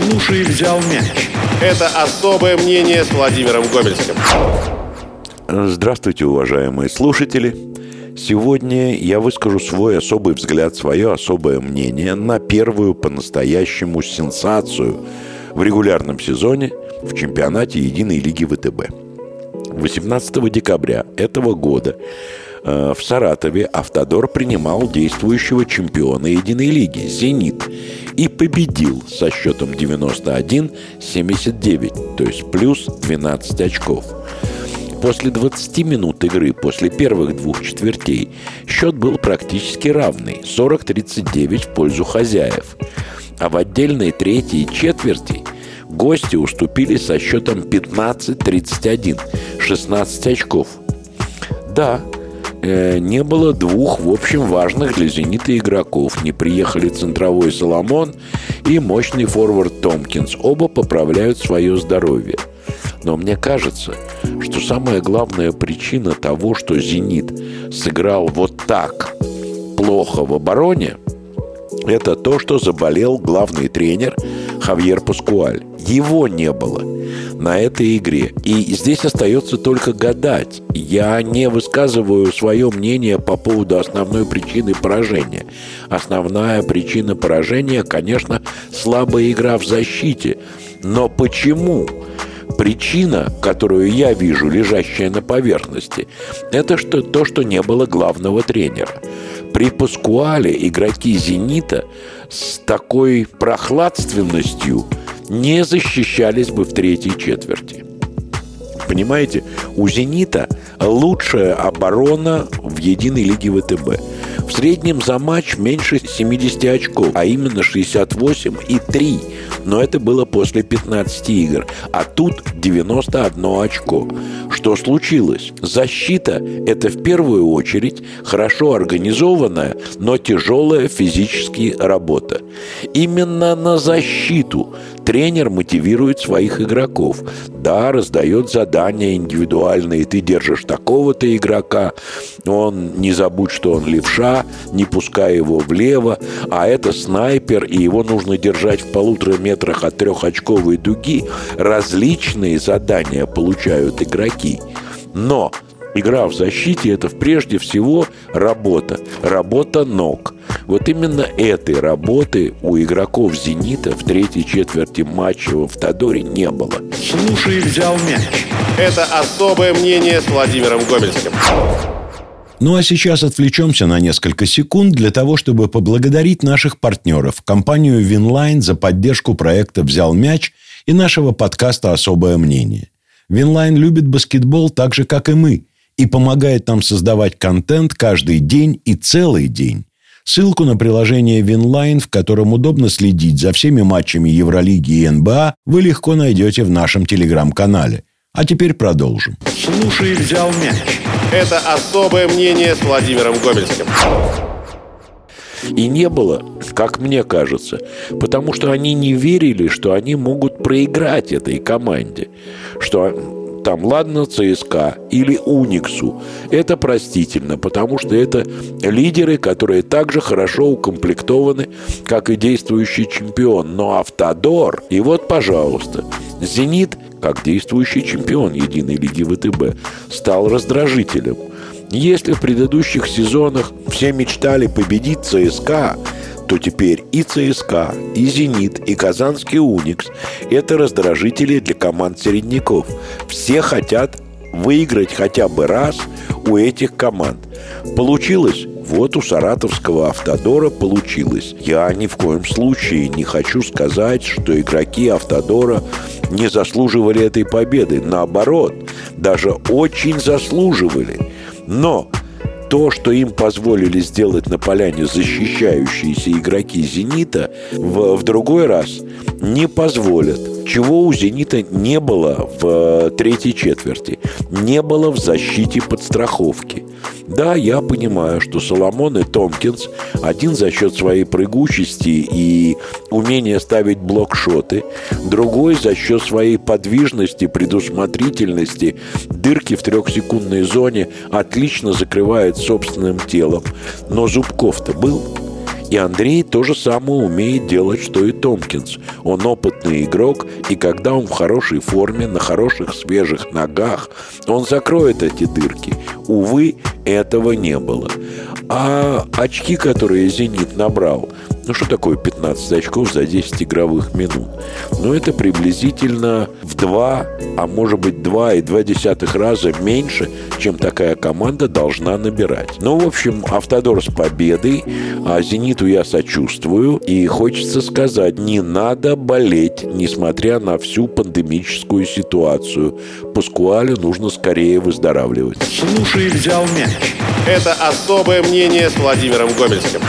Слушай, взял мяч. Это особое мнение с Владимиром Гомельским. Здравствуйте, уважаемые слушатели. Сегодня я выскажу свой особый взгляд, свое особое мнение на первую по-настоящему сенсацию в регулярном сезоне в чемпионате Единой лиги ВТБ. 18 декабря этого года в Саратове «Автодор» принимал действующего чемпиона Единой лиги «Зенит» и победил со счетом 91-79, то есть плюс 12 очков. После 20 минут игры, после первых двух четвертей, счет был практически равный – 40-39 в пользу хозяев. А в отдельной третьей четверти гости уступили со счетом 15-31, 16 очков. Да, э, не было двух, в общем, важных для «Зенита» игроков. Не приехали центровой Соломон и мощный форвард Томкинс. Оба поправляют свое здоровье. Но мне кажется, что самая главная причина того, что «Зенит» сыграл вот так плохо в обороне, это то, что заболел главный тренер Хавьер Паскуаль. Его не было на этой игре. И здесь остается только гадать. Я не высказываю свое мнение по поводу основной причины поражения. Основная причина поражения, конечно, слабая игра в защите. Но почему? Причина, которую я вижу, лежащая на поверхности, это что, то, что не было главного тренера. При Паскуале игроки «Зенита» с такой прохладственностью не защищались бы в третьей четверти. Понимаете, у «Зенита» лучшая оборона в единой лиге ВТБ. В среднем за матч меньше 70 очков, а именно 68 и 3. Но это было после 15 игр. А тут 91 очко. Что случилось? Защита – это в первую очередь хорошо организованная, но тяжелая физически работа. Именно на защиту тренер мотивирует своих игроков. Да, раздает задания индивидуальные. Ты держишь такого-то игрока, он не забудь, что он левша, не пускай его влево, а это снайпер, и его нужно держать в полутора метрах от трехочковой дуги. Различные задания получают игроки. Но игра в защите – это прежде всего работа. Работа ног – вот именно этой работы у игроков «Зенита» в третьей четверти матча в Автодоре не было. Слушай, взял мяч. Это особое мнение с Владимиром Гомельским. Ну а сейчас отвлечемся на несколько секунд для того, чтобы поблагодарить наших партнеров, компанию Winline за поддержку проекта «Взял мяч» и нашего подкаста «Особое мнение». Winline любит баскетбол так же, как и мы, и помогает нам создавать контент каждый день и целый день. Ссылку на приложение Winline, в котором удобно следить за всеми матчами Евролиги и НБА, вы легко найдете в нашем телеграм-канале. А теперь продолжим. Слушай, взял мяч. Это особое мнение с Владимиром Гомельским. И не было, как мне кажется, потому что они не верили, что они могут проиграть этой команде, что там, ладно, ЦСКА или Униксу, это простительно, потому что это лидеры, которые также хорошо укомплектованы, как и действующий чемпион. Но Автодор, и вот, пожалуйста, Зенит, как действующий чемпион единой лиги ВТБ, стал раздражителем. Если в предыдущих сезонах все мечтали победить ЦСКА, то теперь и ЦСКА, и «Зенит», и «Казанский Уникс» – это раздражители для команд середняков. Все хотят выиграть хотя бы раз у этих команд. Получилось? Вот у саратовского «Автодора» получилось. Я ни в коем случае не хочу сказать, что игроки «Автодора» не заслуживали этой победы. Наоборот, даже очень заслуживали. Но то, что им позволили сделать на поляне защищающиеся игроки «Зенита», в, в другой раз не позволят. Чего у «Зенита» не было в э, третьей четверти. Не было в защите подстраховки. Да, я понимаю, что Соломон и Томкинс, один за счет своей прыгучести и умения ставить блокшоты, другой за счет своей подвижности, предусмотрительности, дырки в трехсекундной зоне отлично закрывает собственным телом. Но Зубков-то был. И Андрей то же самое умеет делать, что и Томпкинс. Он опытный игрок, и когда он в хорошей форме, на хороших свежих ногах, он закроет эти дырки. Увы, этого не было. А очки, которые «Зенит» набрал, ну что такое 15 очков за 10 игровых минут? Ну это приблизительно в 2, а может быть 2,2 раза меньше, чем такая команда должна набирать. Ну, в общем, Автодор с победой, а «Зениту» я сочувствую. И хочется сказать, не надо болеть, несмотря на всю пандемическую ситуацию. Паскуалю нужно скорее выздоравливать. Слушай, взял мяч. Это особое мнение с Владимиром Гомельским.